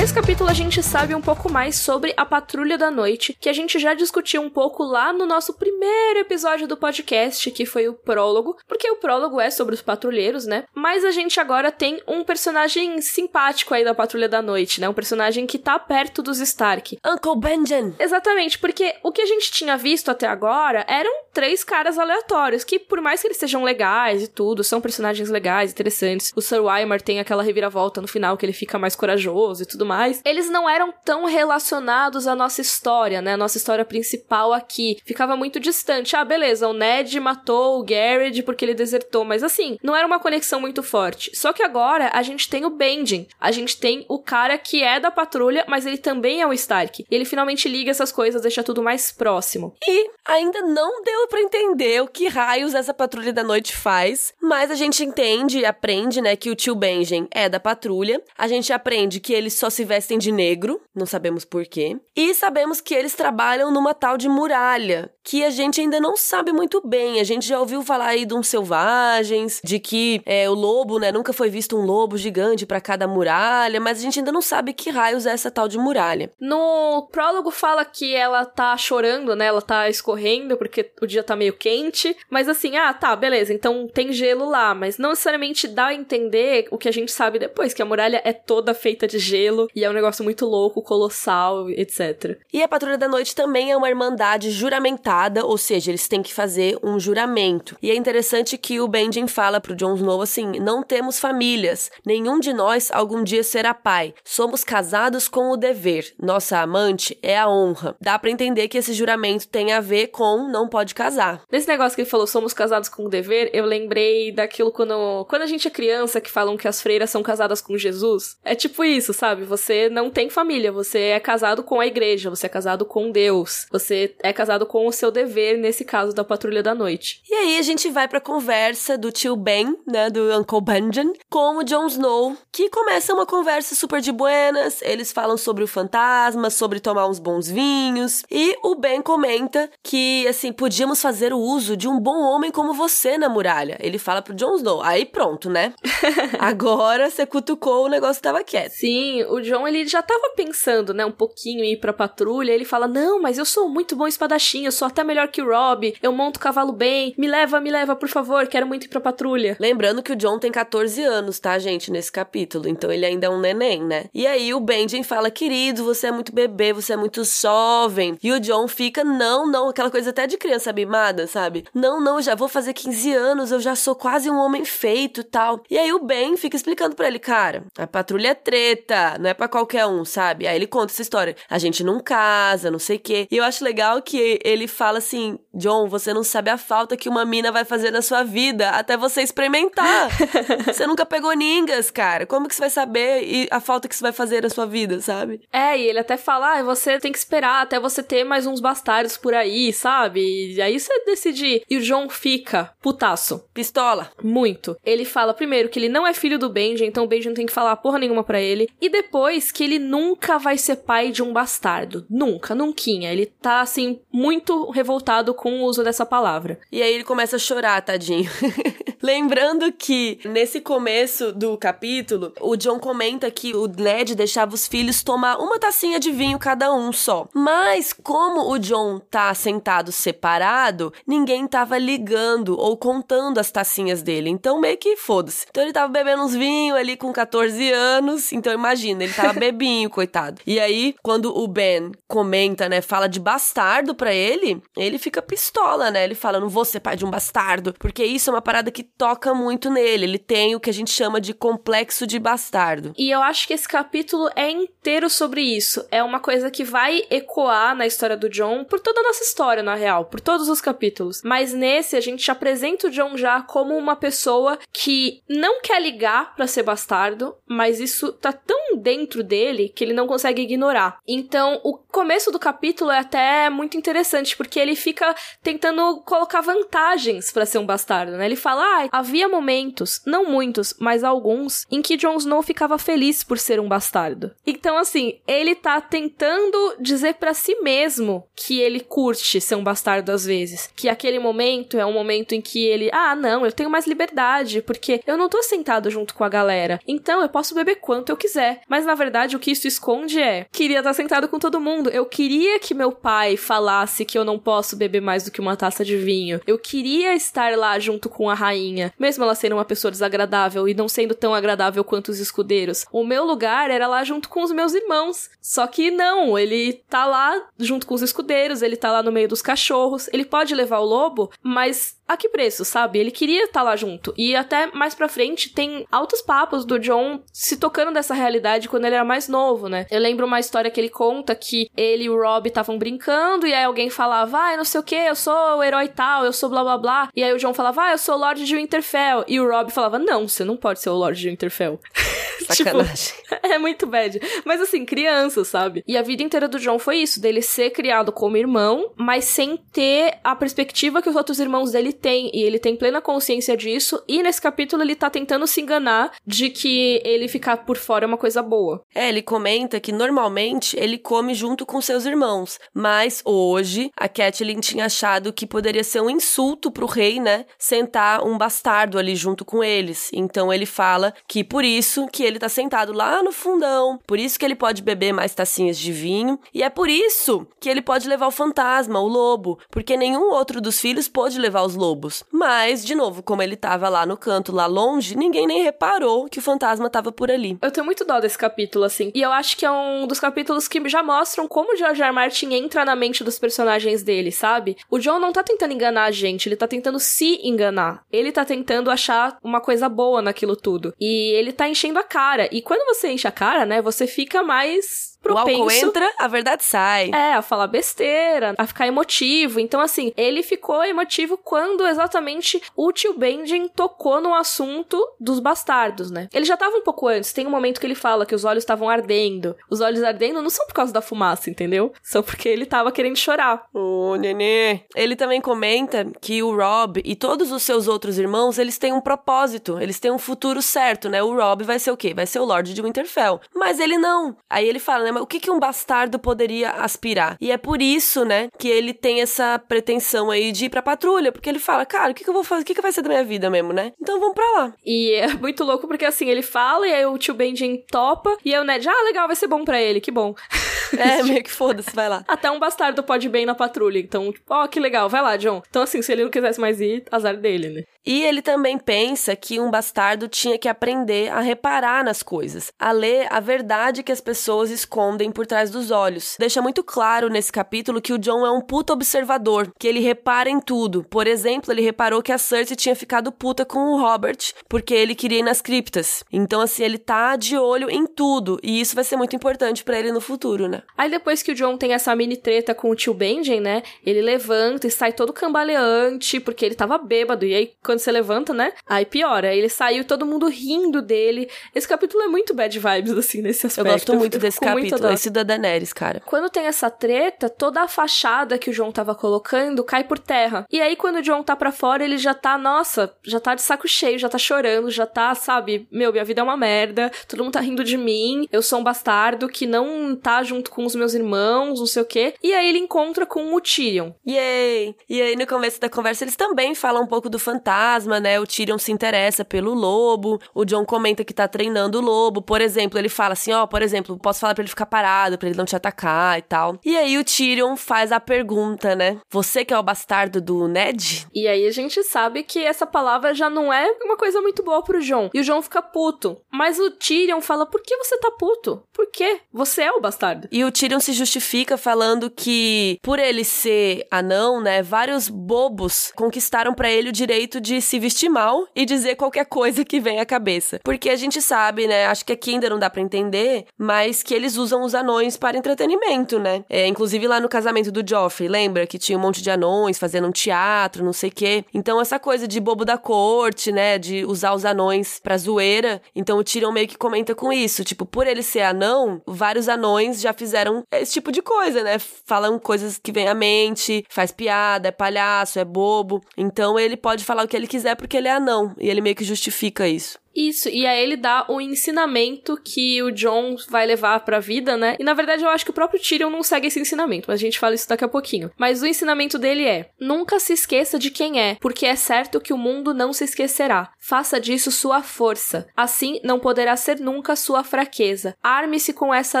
Nesse capítulo a gente sabe um pouco mais sobre a Patrulha da Noite, que a gente já discutiu um pouco lá no nosso primeiro episódio do podcast, que foi o prólogo, porque o prólogo é sobre os patrulheiros, né? Mas a gente agora tem um personagem simpático aí da Patrulha da Noite, né? Um personagem que tá perto dos Stark. Uncle Benjen! Exatamente, porque o que a gente tinha visto até agora eram três caras aleatórios, que por mais que eles sejam legais e tudo, são personagens legais, interessantes. O Sir Wymar tem aquela reviravolta no final que ele fica mais corajoso e tudo mais, eles não eram tão relacionados à nossa história, né? A nossa história principal aqui. Ficava muito distante. Ah, beleza, o Ned matou o Garrett porque ele desertou, mas assim, não era uma conexão muito forte. Só que agora a gente tem o Benjen. A gente tem o cara que é da patrulha, mas ele também é o Stark. E ele finalmente liga essas coisas, deixa tudo mais próximo. E ainda não deu para entender o que raios essa patrulha da noite faz, mas a gente entende e aprende, né, que o tio Benjen é da patrulha. A gente aprende que ele só se se vestem de negro, não sabemos porquê. E sabemos que eles trabalham numa tal de muralha, que a gente ainda não sabe muito bem. A gente já ouviu falar aí de uns selvagens, de que é, o lobo, né, nunca foi visto um lobo gigante para cada muralha, mas a gente ainda não sabe que raios é essa tal de muralha. No prólogo fala que ela tá chorando, né, ela tá escorrendo porque o dia tá meio quente, mas assim, ah, tá, beleza, então tem gelo lá, mas não necessariamente dá a entender o que a gente sabe depois, que a muralha é toda feita de gelo e é um negócio muito louco, colossal, etc. E a Patrulha da Noite também é uma irmandade juramentada, ou seja, eles têm que fazer um juramento. E é interessante que o Benjen fala pro Jon Snow assim: não temos famílias, nenhum de nós algum dia será pai. Somos casados com o dever. Nossa amante é a honra. Dá para entender que esse juramento tem a ver com não pode casar. Nesse negócio que ele falou, somos casados com o dever, eu lembrei daquilo quando, quando a gente é criança que falam que as freiras são casadas com Jesus. É tipo isso, sabe? Você não tem família, você é casado com a igreja, você é casado com Deus, você é casado com o seu dever, nesse caso da Patrulha da Noite. E aí a gente vai pra conversa do tio Ben, né, do Uncle Benjen, com o Jon Snow, que começa uma conversa super de buenas, eles falam sobre o fantasma, sobre tomar uns bons vinhos, e o Ben comenta que, assim, podíamos fazer o uso de um bom homem como você na muralha. Ele fala pro Jon Snow, aí pronto, né? Agora você cutucou, o negócio tava quieto. Sim, o John, ele já tava pensando, né, um pouquinho em ir pra patrulha. Ele fala: Não, mas eu sou muito bom espadachim, eu sou até melhor que o Rob, eu monto o cavalo bem, me leva, me leva, por favor, quero muito ir pra patrulha. Lembrando que o John tem 14 anos, tá, gente, nesse capítulo, então ele ainda é um neném, né? E aí o Benjen fala: Querido, você é muito bebê, você é muito jovem. E o John fica: Não, não, aquela coisa até de criança mimada, sabe? Não, não, eu já vou fazer 15 anos, eu já sou quase um homem feito tal. E aí o Ben fica explicando para ele: Cara, a patrulha é treta, não é para qualquer um, sabe? Aí ele conta essa história. A gente não casa, não sei o quê. E eu acho legal que ele fala assim: John, você não sabe a falta que uma mina vai fazer na sua vida até você experimentar. você nunca pegou ningas, cara. Como que você vai saber a falta que isso vai fazer na sua vida, sabe? É, e ele até fala, ah, você tem que esperar até você ter mais uns bastardos por aí, sabe? E aí você decide. E o John fica putaço. Pistola. Muito. Ele fala, primeiro, que ele não é filho do Benji, então o Benji não tem que falar porra nenhuma para ele. E depois que ele nunca vai ser pai de um bastardo. Nunca, nunquinha. Ele tá, assim, muito revoltado com o uso dessa palavra. E aí ele começa a chorar, tadinho. Lembrando que nesse começo do capítulo, o John comenta que o Ned deixava os filhos tomar uma tacinha de vinho cada um só. Mas como o John tá sentado separado, ninguém tava ligando ou contando as tacinhas dele. Então meio que foda-se. Então ele tava bebendo uns vinhos ali com 14 anos. Então imagina, ele tava bebinho, coitado. E aí, quando o Ben comenta, né, fala de bastardo para ele, ele fica pistola, né? Ele fala: "Não vou ser pai de um bastardo", porque isso é uma parada que toca muito nele. Ele tem o que a gente chama de complexo de bastardo. E eu acho que esse capítulo é inteiro sobre isso. É uma coisa que vai ecoar na história do John por toda a nossa história, na real, por todos os capítulos. Mas nesse a gente apresenta o John já como uma pessoa que não quer ligar para ser bastardo, mas isso tá tão dentro dele que ele não consegue ignorar. Então, o começo do capítulo é até muito interessante porque ele fica tentando colocar vantagens para ser um bastardo, né? Ele fala: "Ah, havia momentos, não muitos, mas alguns, em que Jon Snow ficava feliz por ser um bastardo. Então, assim, ele tá tentando dizer para si mesmo que ele curte ser um bastardo às vezes. Que aquele momento é um momento em que ele, ah, não, eu tenho mais liberdade, porque eu não tô sentado junto com a galera. Então eu posso beber quanto eu quiser. Mas na verdade, o que isso esconde é: queria estar sentado com todo mundo. Eu queria que meu pai falasse que eu não posso beber mais do que uma taça de vinho. Eu queria estar lá junto com a rainha mesmo ela sendo uma pessoa desagradável e não sendo tão agradável quanto os escudeiros. O meu lugar era lá junto com os meus irmãos. Só que não, ele tá lá junto com os escudeiros, ele tá lá no meio dos cachorros, ele pode levar o lobo, mas a que preço, sabe? Ele queria estar tá lá junto. E até mais pra frente tem altos papos do John se tocando dessa realidade quando ele era mais novo, né? Eu lembro uma história que ele conta que ele e o Rob estavam brincando e aí alguém falava, ah, não sei o que, eu sou o herói tal, eu sou blá blá blá. E aí o John falava, ah, eu sou o Lorde de Winterfell. E o Rob falava, não, você não pode ser o Lorde de Winterfell. Sacanagem. tipo, é muito bad. Mas assim, criança, sabe? E a vida inteira do John foi isso, dele ser criado como irmão, mas sem ter a perspectiva que os outros irmãos dele têm. E ele tem plena consciência disso. E nesse capítulo ele tá tentando se enganar de que ele ficar por fora é uma coisa boa. É, ele comenta que normalmente ele come junto com seus irmãos. Mas hoje a Catelyn tinha achado que poderia ser um insulto pro rei, né? Sentar um bastardo ali junto com eles. Então ele fala que por isso que ele tá sentado lá no fundão, por isso que ele pode beber mais tacinhas de vinho, e é por isso que ele pode levar o fantasma, o lobo, porque nenhum outro dos filhos pôde levar os lobos. Mas, de novo, como ele tava lá no canto, lá longe, ninguém nem reparou que o fantasma tava por ali. Eu tenho muito dó desse capítulo, assim, e eu acho que é um dos capítulos que já mostram como o George R. Martin entra na mente dos personagens dele, sabe? O John não tá tentando enganar a gente, ele tá tentando se enganar. Ele tá tentando achar uma coisa boa naquilo tudo. E ele tá enchendo a cara cara. E quando você enche a cara, né, você fica mais propenso. O álcool entra, a verdade sai. É, a falar besteira, a ficar emotivo. Então, assim, ele ficou emotivo quando exatamente o tio Benjen tocou no assunto dos bastardos, né? Ele já tava um pouco antes. Tem um momento que ele fala que os olhos estavam ardendo. Os olhos ardendo não são por causa da fumaça, entendeu? São porque ele tava querendo chorar. Ô, oh, nenê. Ele também comenta que o Rob e todos os seus outros irmãos, eles têm um propósito. Eles têm um futuro certo, né? O Rob vai ser o quê? Vai ser o Lorde de Winterfell. Mas ele não. Aí ele fala, né? Né? Mas o que, que um bastardo poderia aspirar? E é por isso, né, que ele tem essa pretensão aí de ir pra patrulha, porque ele fala, cara, o que, que eu vou fazer? O que, que vai ser da minha vida mesmo, né? Então vamos pra lá. E é muito louco porque assim, ele fala e aí o tio Benjen topa e aí o Ned, ah, legal, vai ser bom pra ele, que bom. É, meio que foda-se, vai lá. Até um bastardo pode ir bem na patrulha, então, tipo, ó, oh, que legal, vai lá, John. Então, assim, se ele não quisesse mais ir, azar dele, né? E ele também pensa que um bastardo tinha que aprender a reparar nas coisas, a ler a verdade que as pessoas escondem escondem por trás dos olhos. Deixa muito claro nesse capítulo que o John é um puto observador, que ele repara em tudo. Por exemplo, ele reparou que a Cersei tinha ficado puta com o Robert porque ele queria ir nas criptas. Então, assim, ele tá de olho em tudo. E isso vai ser muito importante para ele no futuro, né? Aí depois que o John tem essa mini treta com o tio Benjen, né? Ele levanta e sai todo cambaleante, porque ele tava bêbado. E aí, quando você levanta, né? Aí piora. Ele saiu todo mundo rindo dele. Esse capítulo é muito bad vibes, assim, nesse aspecto. Eu gosto muito eu desse capítulo, esse da Daenerys, cara. Quando tem essa treta, toda a fachada que o John tava colocando cai por terra. E aí, quando o John tá pra fora, ele já tá, nossa, já tá de saco cheio, já tá chorando, já tá, sabe, meu, minha vida é uma merda, todo mundo tá rindo de mim, eu sou um bastardo que não tá junto com os meus irmãos, não sei o quê. E aí ele encontra com o Tyrion. Yay! E aí no começo da conversa eles também falam um pouco do fantasma, né? O Tyrion se interessa pelo lobo, o John comenta que tá treinando o lobo, por exemplo, ele fala assim, ó, oh, por exemplo, posso falar para ele ficar parado, para ele não te atacar e tal. E aí o Tyrion faz a pergunta, né? Você que é o bastardo do Ned? E aí a gente sabe que essa palavra já não é uma coisa muito boa pro John. E o John fica puto. Mas o Tyrion fala: Por que você tá puto? Por quê? Você é o bastardo. E o Tyrion se justifica falando que, por ele ser anão, né, vários bobos conquistaram para ele o direito de se vestir mal e dizer qualquer coisa que vem à cabeça. Porque a gente sabe, né, acho que aqui ainda não dá para entender, mas que eles usam os anões para entretenimento, né? É, inclusive lá no casamento do Joffrey, lembra que tinha um monte de anões fazendo um teatro, não sei o quê. Então essa coisa de bobo da corte, né, de usar os anões pra zoeira. Então o Tyrion meio que comenta com isso. Tipo, por ele ser anão, vários anões já fizeram esse tipo de coisa, né? Falam coisas que vem à mente, faz piada, é palhaço, é bobo. Então ele pode falar o que ele quiser porque ele é anão. E ele meio que justifica isso. Isso, e aí ele dá o ensinamento que o John vai levar pra vida, né? E na verdade eu acho que o próprio Tyrion não segue esse ensinamento, mas a gente fala isso daqui a pouquinho. Mas o ensinamento dele é: nunca se esqueça de quem é, porque é certo que o mundo não se esquecerá. Faça disso sua força. Assim não poderá ser nunca sua fraqueza. Arme-se com essa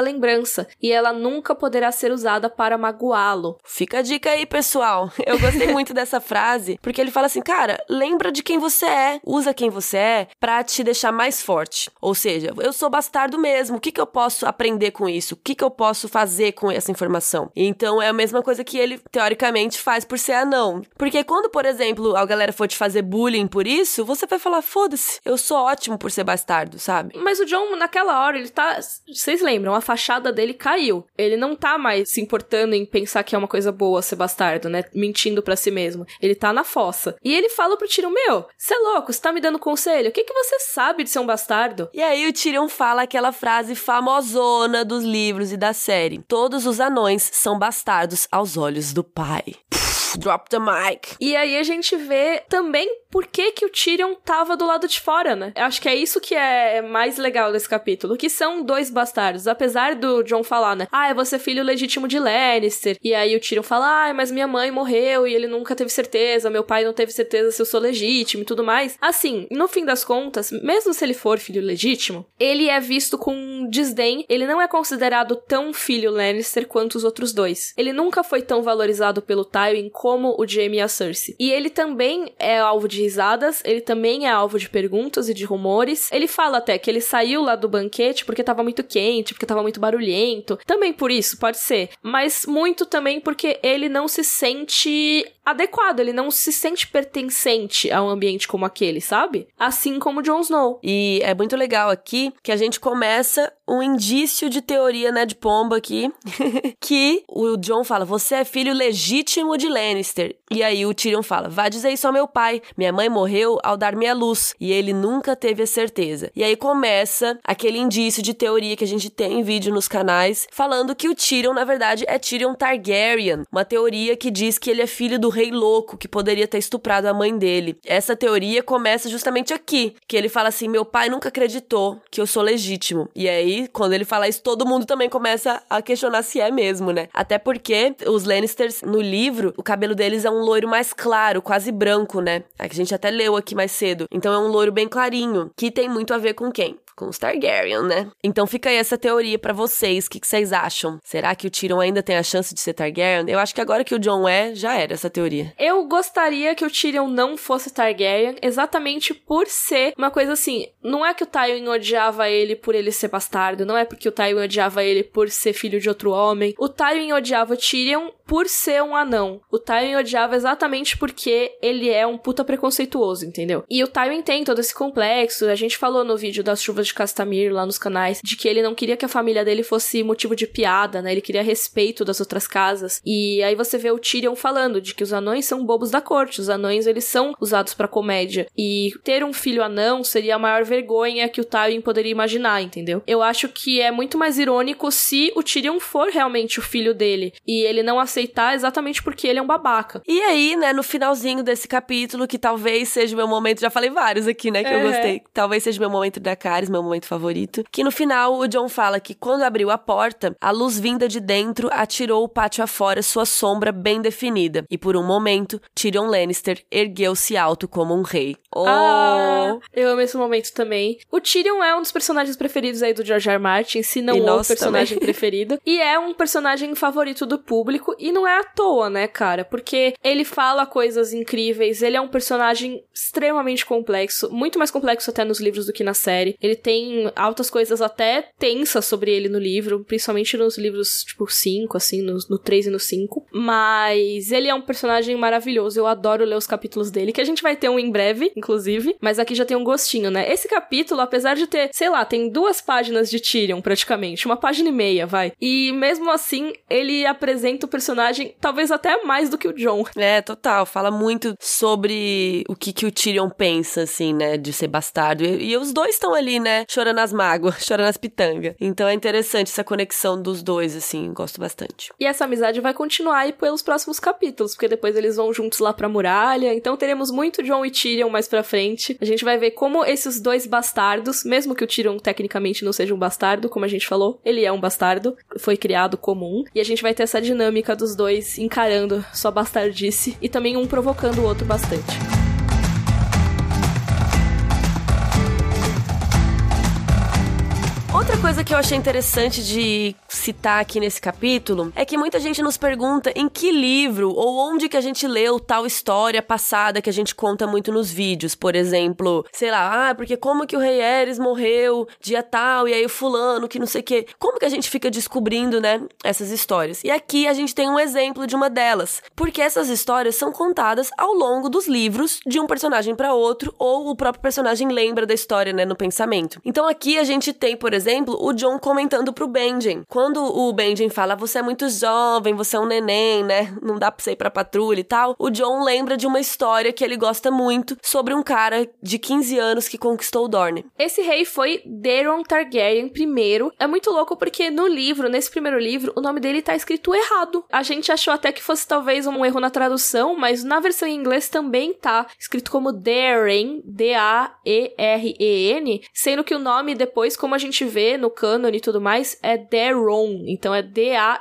lembrança, e ela nunca poderá ser usada para magoá-lo. Fica a dica aí, pessoal. Eu gostei muito dessa frase, porque ele fala assim: cara, lembra de quem você é, usa quem você é pra te deixar mais forte. Ou seja, eu sou bastardo mesmo. O que, que eu posso aprender com isso? O que, que eu posso fazer com essa informação? Então é a mesma coisa que ele, teoricamente, faz por ser anão. Porque quando, por exemplo, a galera for te fazer bullying por isso, você vai falar: foda-se, eu sou ótimo por ser bastardo, sabe? Mas o John, naquela hora, ele tá. Vocês lembram? A fachada dele caiu. Ele não tá mais se importando em pensar que é uma coisa boa ser bastardo, né? Mentindo para si mesmo. Ele tá na fossa. E ele fala pro Tiro: Meu, você é louco, você tá me dando conselho? O que, que você sabe de ser um bastardo. E aí o Tyrion fala aquela frase famosona dos livros e da série: Todos os anões são bastardos aos olhos do pai. drop the mic. E aí a gente vê também por que, que o Tyrion tava do lado de fora, né? Eu acho que é isso que é mais legal desse capítulo, que são dois bastardos. Apesar do John falar, né? Ah, você é filho legítimo de Lannister. E aí o Tyrion fala, ah, mas minha mãe morreu e ele nunca teve certeza, meu pai não teve certeza se eu sou legítimo e tudo mais. Assim, no fim das contas, mesmo se ele for filho legítimo, ele é visto com desdém, ele não é considerado tão filho Lannister quanto os outros dois. Ele nunca foi tão valorizado pelo Tywin como o Jaime e a Cersei. E ele também é alvo de risadas, ele também é alvo de perguntas e de rumores. Ele fala até que ele saiu lá do banquete porque tava muito quente, porque tava muito barulhento. Também por isso, pode ser. Mas muito também porque ele não se sente adequado, ele não se sente pertencente a um ambiente como aquele, sabe? Assim como Jon Snow. E é muito legal aqui que a gente começa um indício de teoria, né, de pomba aqui, que o John fala: "Você é filho legítimo de Lannister". E aí o Tyrion fala: "Vá dizer isso ao meu pai. Minha mãe morreu ao dar-me a luz e ele nunca teve a certeza". E aí começa aquele indício de teoria que a gente tem em vídeo nos canais, falando que o Tyrion na verdade é Tyrion Targaryen, uma teoria que diz que ele é filho do rei louco que poderia ter estuprado a mãe dele. Essa teoria começa justamente aqui, que ele fala assim: "Meu pai nunca acreditou que eu sou legítimo". E aí, quando ele fala isso, todo mundo também começa a questionar se é mesmo, né? Até porque os Lannisters no livro, o cabelo deles é um loiro mais claro, quase branco, né? A gente até leu aqui mais cedo. Então é um loiro bem clarinho, que tem muito a ver com quem? Com os Targaryen, né? Então fica aí essa teoria para vocês, o que, que, vocês acham? Será que o Tyrion ainda tem a chance de ser Targaryen? Eu acho que agora que o John é, já era essa teoria. Eu gostaria que o Tyrion não fosse Targaryen, exatamente por ser uma coisa assim, não é que o Tywin odiava ele por ele ser bastardo, não é porque o Tywin odiava ele por ser filho de outro homem. O Tywin odiava o Tyrion por ser um anão. O Tywin odiava exatamente porque ele é um puta preconceituoso, entendeu? E o Tywin tem todo esse complexo. A gente falou no vídeo das chuvas de Castamir lá nos canais de que ele não queria que a família dele fosse motivo de piada, né? Ele queria respeito das outras casas. E aí você vê o Tyrion falando de que os anões são bobos da corte. Os anões, eles são usados para comédia. E ter um filho anão seria a maior vergonha que o Tywin poderia imaginar, entendeu? Eu acho que é muito mais irônico se o Tyrion for realmente o filho dele e ele não aceitar exatamente porque ele é um babaca. E aí, né, no finalzinho desse capítulo, que talvez seja o meu momento, já falei vários aqui, né, que é. eu gostei. Talvez seja meu momento da Caris, meu momento favorito. Que no final o John fala que quando abriu a porta, a luz vinda de dentro atirou o pátio afora sua sombra bem definida. E por um momento, Tyrion Lannister ergueu-se alto como um rei. Oh! Ah, eu amo esse momento também. O Tyrion é um dos personagens preferidos aí do George R. R. Martin, se não o personagem também. preferido. E é um personagem favorito do público. E não é à toa, né, cara? Porque ele fala coisas incríveis, ele é um personagem extremamente complexo, muito mais complexo até nos livros do que na série. Ele tem altas coisas até tensas sobre ele no livro, principalmente nos livros, tipo, 5, assim, no, no 3 e no 5. Mas ele é um personagem maravilhoso, eu adoro ler os capítulos dele, que a gente vai ter um em breve, inclusive, mas aqui já tem um gostinho, né? Esse capítulo, apesar de ter, sei lá, tem duas páginas de Tyrion, praticamente, uma página e meia, vai. E mesmo assim, ele apresenta o personagem personagem, talvez até mais do que o John. É, total. Fala muito sobre o que, que o Tyrion pensa, assim, né? De ser bastardo. E, e os dois estão ali, né? Chorando as mágoas, chorando as pitangas. Então é interessante essa conexão dos dois, assim. Gosto bastante. E essa amizade vai continuar aí pelos próximos capítulos, porque depois eles vão juntos lá pra muralha. Então teremos muito John e Tyrion mais pra frente. A gente vai ver como esses dois bastardos, mesmo que o Tyrion tecnicamente não seja um bastardo, como a gente falou, ele é um bastardo, foi criado comum. E a gente vai ter essa dinâmica dos os dois encarando sua bastardice e também um provocando o outro bastante. Outra coisa que eu achei interessante de citar aqui nesse capítulo é que muita gente nos pergunta em que livro ou onde que a gente leu tal história passada que a gente conta muito nos vídeos. Por exemplo, sei lá, ah, porque como que o rei Eres morreu dia tal e aí o fulano que não sei o quê. Como que a gente fica descobrindo, né, essas histórias? E aqui a gente tem um exemplo de uma delas, porque essas histórias são contadas ao longo dos livros de um personagem para outro ou o próprio personagem lembra da história, né, no pensamento. Então aqui a gente tem, por exemplo, exemplo, o John comentando pro Benjen. Quando o Benjen fala, você é muito jovem, você é um neném, né? Não dá pra você ir pra patrulha e tal. O John lembra de uma história que ele gosta muito sobre um cara de 15 anos que conquistou Dorne. Esse rei foi Daeron Targaryen primeiro. É muito louco porque no livro, nesse primeiro livro, o nome dele tá escrito errado. A gente achou até que fosse talvez um erro na tradução, mas na versão em inglês também tá escrito como Darren, D-A-E-R-E-N, sendo que o nome depois, como a gente vê no cânone e tudo mais, é Daron. Então é D-A-E-R-O-N.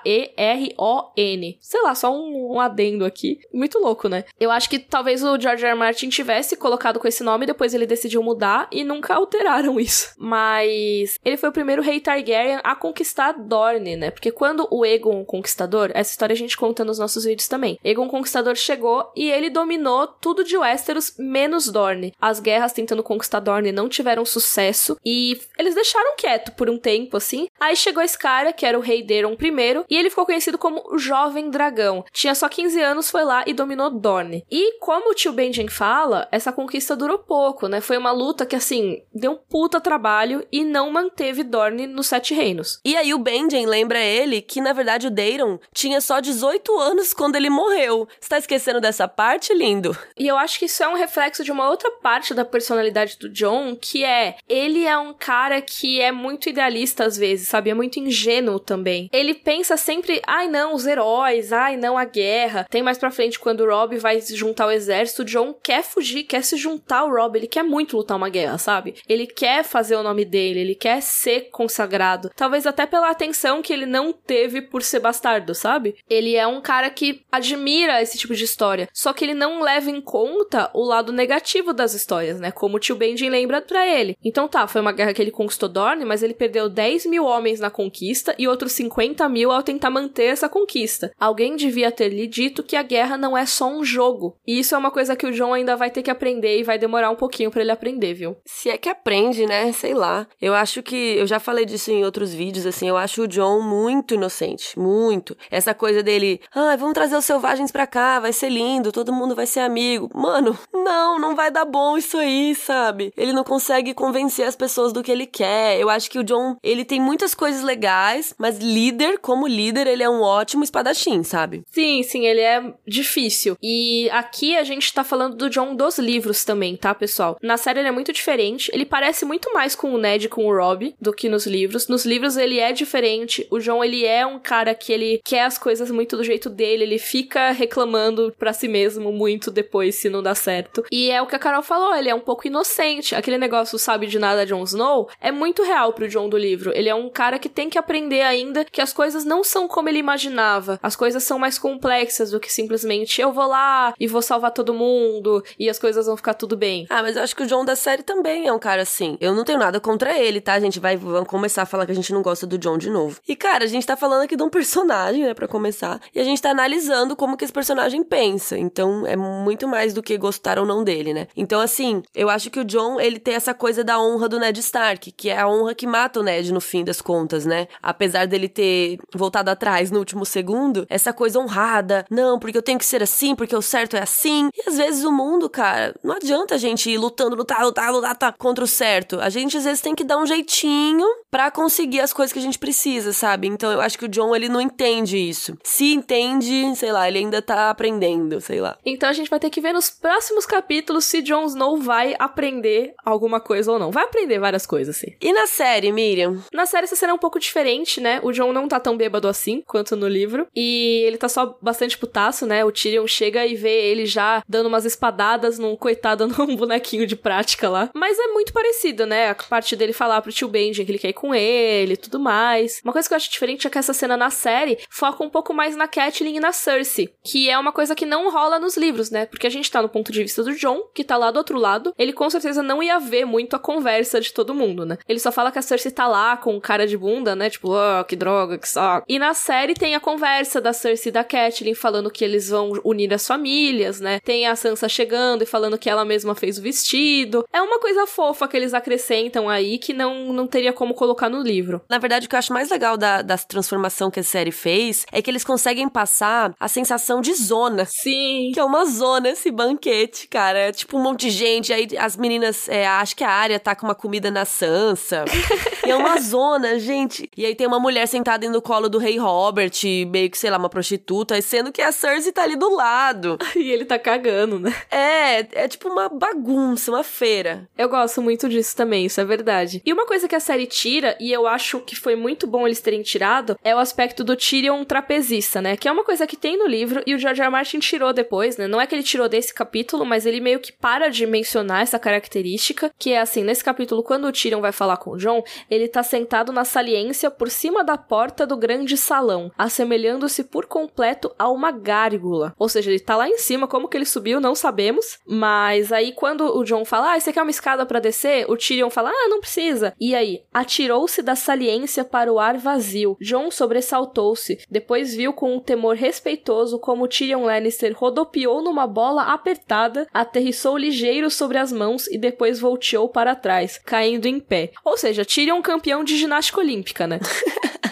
Sei lá, só um, um, adendo aqui. Muito louco, né? Eu acho que talvez o George R. R. Martin tivesse colocado com esse nome, depois ele decidiu mudar e nunca alteraram isso. Mas ele foi o primeiro rei Targaryen a conquistar Dorne, né? Porque quando o Aegon Conquistador, essa história a gente conta nos nossos vídeos também. Aegon Conquistador chegou e ele dominou tudo de Westeros menos Dorne. As guerras tentando conquistar Dorne não tiveram sucesso e eles deixaram quieto quieto por um tempo, assim. Aí chegou esse cara, que era o rei Daeron I, e ele ficou conhecido como o Jovem Dragão. Tinha só 15 anos, foi lá e dominou Dorne. E como o tio Benjen fala, essa conquista durou pouco, né? Foi uma luta que, assim, deu um puta trabalho e não manteve Dorne nos Sete Reinos. E aí o Benjen lembra ele que, na verdade, o Daeron tinha só 18 anos quando ele morreu. Você tá esquecendo dessa parte, lindo? E eu acho que isso é um reflexo de uma outra parte da personalidade do John, que é ele é um cara que é muito muito idealista às vezes, sabe? É muito ingênuo também. Ele pensa sempre, ai não, os heróis, ai não, a guerra. Tem mais pra frente, quando o Rob vai se juntar ao exército, o John quer fugir, quer se juntar ao Rob, ele quer muito lutar uma guerra, sabe? Ele quer fazer o nome dele, ele quer ser consagrado. Talvez até pela atenção que ele não teve por ser bastardo, sabe? Ele é um cara que admira esse tipo de história, só que ele não leva em conta o lado negativo das histórias, né? Como o tio Benjen lembra pra ele. Então tá, foi uma guerra que ele conquistou Dorne, mas ele perdeu 10 mil homens na conquista e outros 50 mil ao tentar manter essa conquista. Alguém devia ter lhe dito que a guerra não é só um jogo. E isso é uma coisa que o John ainda vai ter que aprender e vai demorar um pouquinho para ele aprender, viu? Se é que aprende, né? Sei lá. Eu acho que. Eu já falei disso em outros vídeos, assim. Eu acho o John muito inocente. Muito. Essa coisa dele. Ah, vamos trazer os selvagens pra cá, vai ser lindo, todo mundo vai ser amigo. Mano, não, não vai dar bom isso aí, sabe? Ele não consegue convencer as pessoas do que ele quer. Eu acho que o John, ele tem muitas coisas legais, mas líder, como líder, ele é um ótimo espadachim, sabe? Sim, sim, ele é difícil. E aqui a gente tá falando do John dos livros também, tá, pessoal? Na série ele é muito diferente. Ele parece muito mais com o Ned com o Rob do que nos livros. Nos livros ele é diferente. O John, ele é um cara que ele quer as coisas muito do jeito dele. Ele fica reclamando pra si mesmo muito depois se não dá certo. E é o que a Carol falou, ele é um pouco inocente. Aquele negócio sabe de nada Jon Snow é muito real pro John do livro. Ele é um cara que tem que aprender ainda que as coisas não são como ele imaginava. As coisas são mais complexas do que simplesmente eu vou lá e vou salvar todo mundo e as coisas vão ficar tudo bem. Ah, mas eu acho que o John da série também é um cara assim. Eu não tenho nada contra ele, tá? A gente vai começar a falar que a gente não gosta do John de novo. E cara, a gente tá falando aqui de um personagem, né, para começar, e a gente tá analisando como que esse personagem pensa. Então, é muito mais do que gostar ou não dele, né? Então, assim, eu acho que o John, ele tem essa coisa da honra do Ned Stark, que é a honra que mata o Ned no fim das contas, né? Apesar dele ter voltado atrás no último segundo, essa coisa honrada, não, porque eu tenho que ser assim, porque o certo é assim. E às vezes o mundo, cara, não adianta a gente ir lutando, lutar, lutar, lutar tá, contra o certo. A gente às vezes tem que dar um jeitinho para conseguir as coisas que a gente precisa, sabe? Então eu acho que o John ele não entende isso. Se entende, sei lá, ele ainda tá aprendendo, sei lá. Então a gente vai ter que ver nos próximos capítulos se Jon Snow vai aprender alguma coisa ou não. Vai aprender várias coisas, sim. E na série, Miriam? Na série essa cena é um pouco diferente, né? O Jon não tá tão bêbado assim quanto no livro. E ele tá só bastante putaço, né? O Tyrion chega e vê ele já dando umas espadadas num coitado num bonequinho de prática lá. Mas é muito parecido, né? A parte dele falar pro tio Benjen que ele quer ir com ele e tudo mais. Uma coisa que eu acho diferente é que essa cena na série foca um pouco mais na Catelyn e na Cersei, que é uma coisa que não rola nos livros, né? Porque a gente tá no ponto de vista do John, que tá lá do outro lado. Ele com certeza não ia ver muito a conversa de todo mundo, né? Ele só fala que a Cersei tá lá com cara de bunda, né? Tipo, oh, que droga, que saco. E na série tem a conversa da Cersei e da Catelyn falando que eles vão unir as famílias, né? Tem a Sansa chegando e falando que ela mesma fez o vestido. É uma coisa fofa que eles acrescentam aí que não, não teria como colocar no livro. Na verdade, o que eu acho mais legal da, da transformação que a série fez é que eles conseguem passar a sensação de zona. Sim. Que é uma zona esse banquete, cara. É tipo um monte de gente. Aí as meninas, é, acho que a área tá com uma comida na Sansa. e é uma zona, gente. E aí tem uma mulher sentada no colo do rei Robert, meio que, sei lá, uma prostituta, sendo que a Cersei tá ali do lado. e ele tá cagando, né? É, é tipo uma bagunça, uma feira. Eu gosto muito disso também, isso é verdade. E uma coisa que a série tira, e eu acho que foi muito bom eles terem tirado, é o aspecto do Tyrion trapezista, né? Que é uma coisa que tem no livro e o George R. R. Martin tirou depois, né? Não é que ele tirou desse capítulo, mas ele meio que para de mencionar essa característica, que é assim, nesse capítulo, quando o Tyrion vai falar com o John, ele tá sentado na saliência por cima da porta do grande salão, assemelhando-se por completo a uma gárgula. Ou seja, ele tá lá em cima, como que ele subiu, não sabemos, mas aí quando o John fala, ah, você quer uma escada para descer? O Tyrion fala, ah, não precisa. E aí, atirou-se da saliência para o ar vazio. John sobressaltou-se, depois viu com um temor respeitoso como Tyrion Lannister rodopiou numa bola apertada, aterrissou ligeiro sobre as mãos e depois volteou para trás, caindo em pé. Ou seja, Tyrion campeão de ginástica olímpica, né?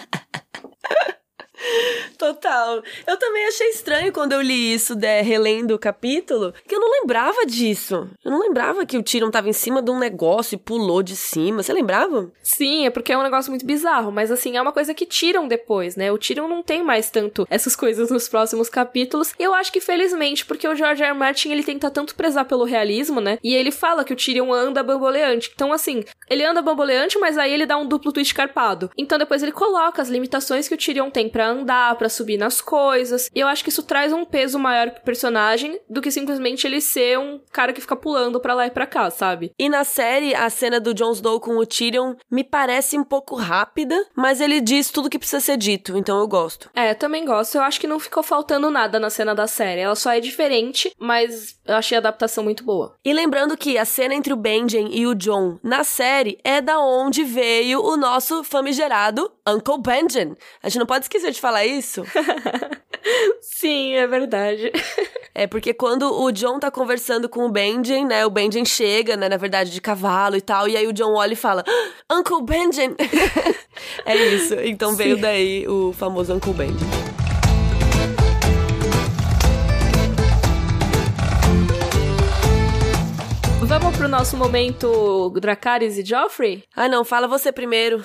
Total. Eu também achei estranho quando eu li isso, de, relendo o capítulo, que eu não lembrava disso. Eu não lembrava que o Tyrion tava em cima de um negócio e pulou de cima. Você lembrava? Sim, é porque é um negócio muito bizarro, mas assim, é uma coisa que tiram depois, né? O Tyrion não tem mais tanto essas coisas nos próximos capítulos. E eu acho que felizmente, porque o George R. R. Martin, ele tenta tanto prezar pelo realismo, né? E ele fala que o Tyrion anda bamboleante. Então, assim, ele anda bamboleante, mas aí ele dá um duplo twist carpado. Então, depois ele coloca as limitações que o Tyrion tem para andar, para subir nas coisas. E eu acho que isso traz um peso maior pro personagem do que simplesmente ele ser um cara que fica pulando para lá e pra cá, sabe? E na série, a cena do Jon Snow com o Tyrion me parece um pouco rápida, mas ele diz tudo que precisa ser dito, então eu gosto. É, também gosto. Eu acho que não ficou faltando nada na cena da série. Ela só é diferente, mas eu achei a adaptação muito boa. E lembrando que a cena entre o Benjen e o John na série é da onde veio o nosso famigerado Uncle Benjen. A gente não pode esquecer de falar isso. Sim, é verdade. É porque quando o John tá conversando com o Benjen, né? O Benjen chega, né? Na verdade, de cavalo e tal. E aí o John olha e fala: ah, Uncle Benjen! é isso. Então Sim. veio daí o famoso Uncle Benjen. Vamos pro nosso momento Dracarys e Joffrey? Ah, não, fala você primeiro.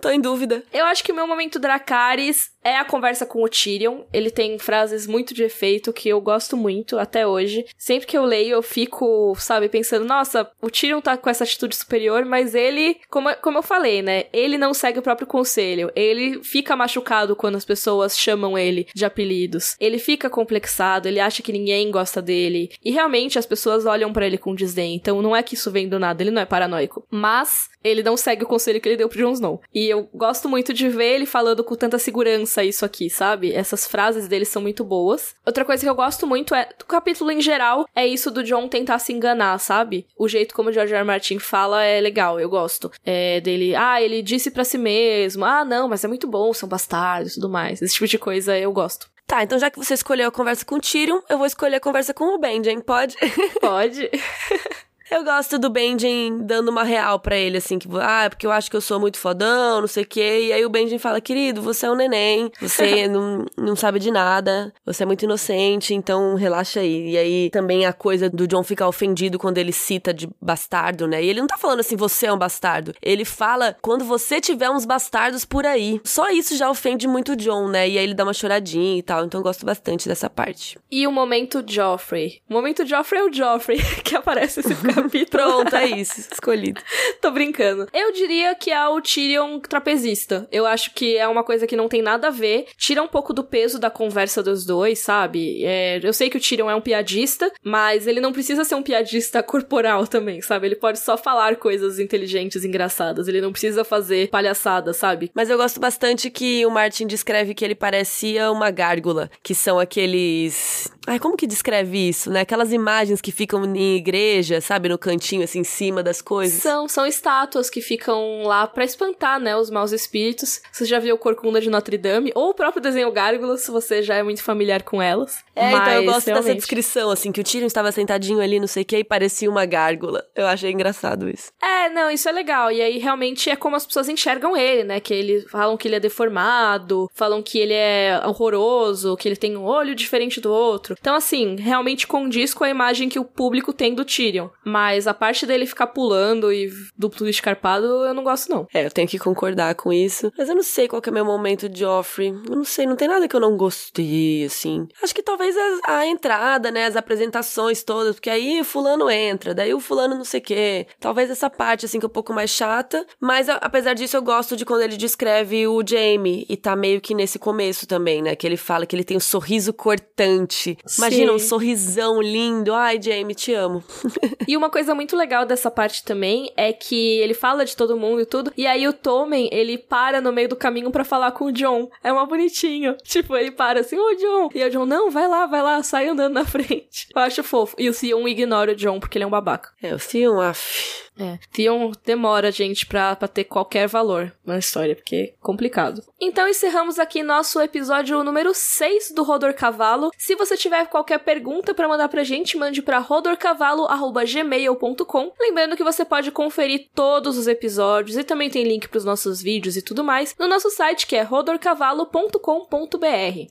Tô em dúvida. Eu acho que o meu momento Dracarys é a conversa com o Tyrion. Ele tem frases muito de efeito que eu gosto muito até hoje. Sempre que eu leio, eu fico, sabe, pensando, nossa, o Tyrion tá com essa atitude superior, mas ele, como, como eu falei, né? Ele não segue o próprio conselho. Ele fica machucado quando as pessoas chamam ele de apelidos. Ele fica complexado, ele acha que ninguém gosta dele. E realmente as pessoas olham para ele com desdém. Então não é que isso vem do nada, ele não é paranoico. Mas ele não segue o conselho que ele deu pro Jon Snow. E eu gosto muito de ver ele falando com tanta segurança isso aqui, sabe? Essas frases dele são muito boas. Outra coisa que eu gosto muito é, do capítulo em geral, é isso do John tentar se enganar, sabe? O jeito como o George R. R. Martin fala é legal, eu gosto. É dele, ah, ele disse para si mesmo, ah, não, mas é muito bom, são bastardos e tudo mais. Esse tipo de coisa eu gosto. Tá, então já que você escolheu a conversa com o Tyrion, eu vou escolher a conversa com o Benjen, pode? Pode. Eu gosto do Benjen dando uma real para ele, assim, que, ah, porque eu acho que eu sou muito fodão, não sei o quê. E aí o Benjen fala, querido, você é um neném, você não, não sabe de nada, você é muito inocente, então relaxa aí. E aí também a coisa do John ficar ofendido quando ele cita de bastardo, né? E ele não tá falando assim, você é um bastardo. Ele fala, quando você tiver uns bastardos por aí. Só isso já ofende muito o John, né? E aí ele dá uma choradinha e tal, então eu gosto bastante dessa parte. E o momento Joffrey. O momento Joffrey é o Joffrey que aparece esse capítulo. Pronto, é isso. Escolhido. Tô brincando. Eu diria que é o Tyrion trapezista. Eu acho que é uma coisa que não tem nada a ver. Tira um pouco do peso da conversa dos dois, sabe? É, eu sei que o Tyrion é um piadista, mas ele não precisa ser um piadista corporal também, sabe? Ele pode só falar coisas inteligentes, engraçadas. Ele não precisa fazer palhaçada, sabe? Mas eu gosto bastante que o Martin descreve que ele parecia uma gárgula, que são aqueles. Ai, como que descreve isso, né? Aquelas imagens que ficam em igreja, sabe? Sabe, no cantinho, assim, em cima das coisas. São, são estátuas que ficam lá para espantar, né, os maus espíritos. Você já viu Corcunda de Notre Dame, ou o próprio desenho Gárgula, se você já é muito familiar com elas. É, Mas, então eu gosto realmente... dessa descrição, assim, que o Tyrion estava sentadinho ali, não sei o que, e parecia uma gárgula. Eu achei engraçado isso. É, não, isso é legal. E aí, realmente, é como as pessoas enxergam ele, né, que eles falam que ele é deformado, falam que ele é horroroso, que ele tem um olho diferente do outro. Então, assim, realmente condiz com a imagem que o público tem do Tyrion. Mas a parte dele ficar pulando e duplo escarpado, eu não gosto, não. É, eu tenho que concordar com isso. Mas eu não sei qual que é meu momento de Joffrey. Eu não sei, não tem nada que eu não gostei, assim. Acho que talvez a, a entrada, né? As apresentações todas. Porque aí o fulano entra, daí o fulano não sei o quê. Talvez essa parte, assim, que é um pouco mais chata. Mas a, apesar disso, eu gosto de quando ele descreve o Jamie. E tá meio que nesse começo também, né? Que ele fala que ele tem um sorriso cortante. Imagina Sim. um sorrisão lindo. Ai, Jamie, te amo. e uma uma coisa muito legal dessa parte também é que ele fala de todo mundo e tudo, e aí o Tommen, ele para no meio do caminho para falar com o John. É uma bonitinho. Tipo, ele para assim, ô John. E o John, não, vai lá, vai lá, sai andando na frente. Eu acho fofo. E o Theon ignora o John porque ele é um babaca. É, o Theon, af. É, Theon demora, gente, pra, pra ter qualquer valor na história, porque é complicado. Então encerramos aqui nosso episódio número 6 do Rodor Cavalo. Se você tiver qualquer pergunta para mandar pra gente, mande pra rodorcavalo.gmail gmail.com. Lembrando que você pode conferir todos os episódios e também tem link para os nossos vídeos e tudo mais no nosso site que é rodorcavalo.com.br.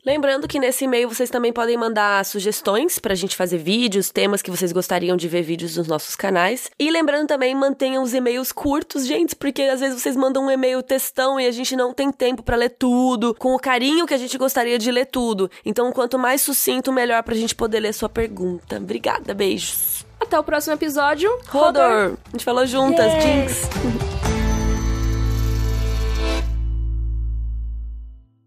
Lembrando que nesse e-mail vocês também podem mandar sugestões pra gente fazer vídeos, temas que vocês gostariam de ver vídeos nos nossos canais. E lembrando também, mantenham os e-mails curtos, gente, porque às vezes vocês mandam um e-mail textão e a gente não tem tempo para ler tudo, com o carinho que a gente gostaria de ler tudo. Então, quanto mais sucinto, melhor pra gente poder ler sua pergunta. Obrigada, beijos. Até o próximo episódio. Rodor! A gente falou juntas, yeah. Jinx.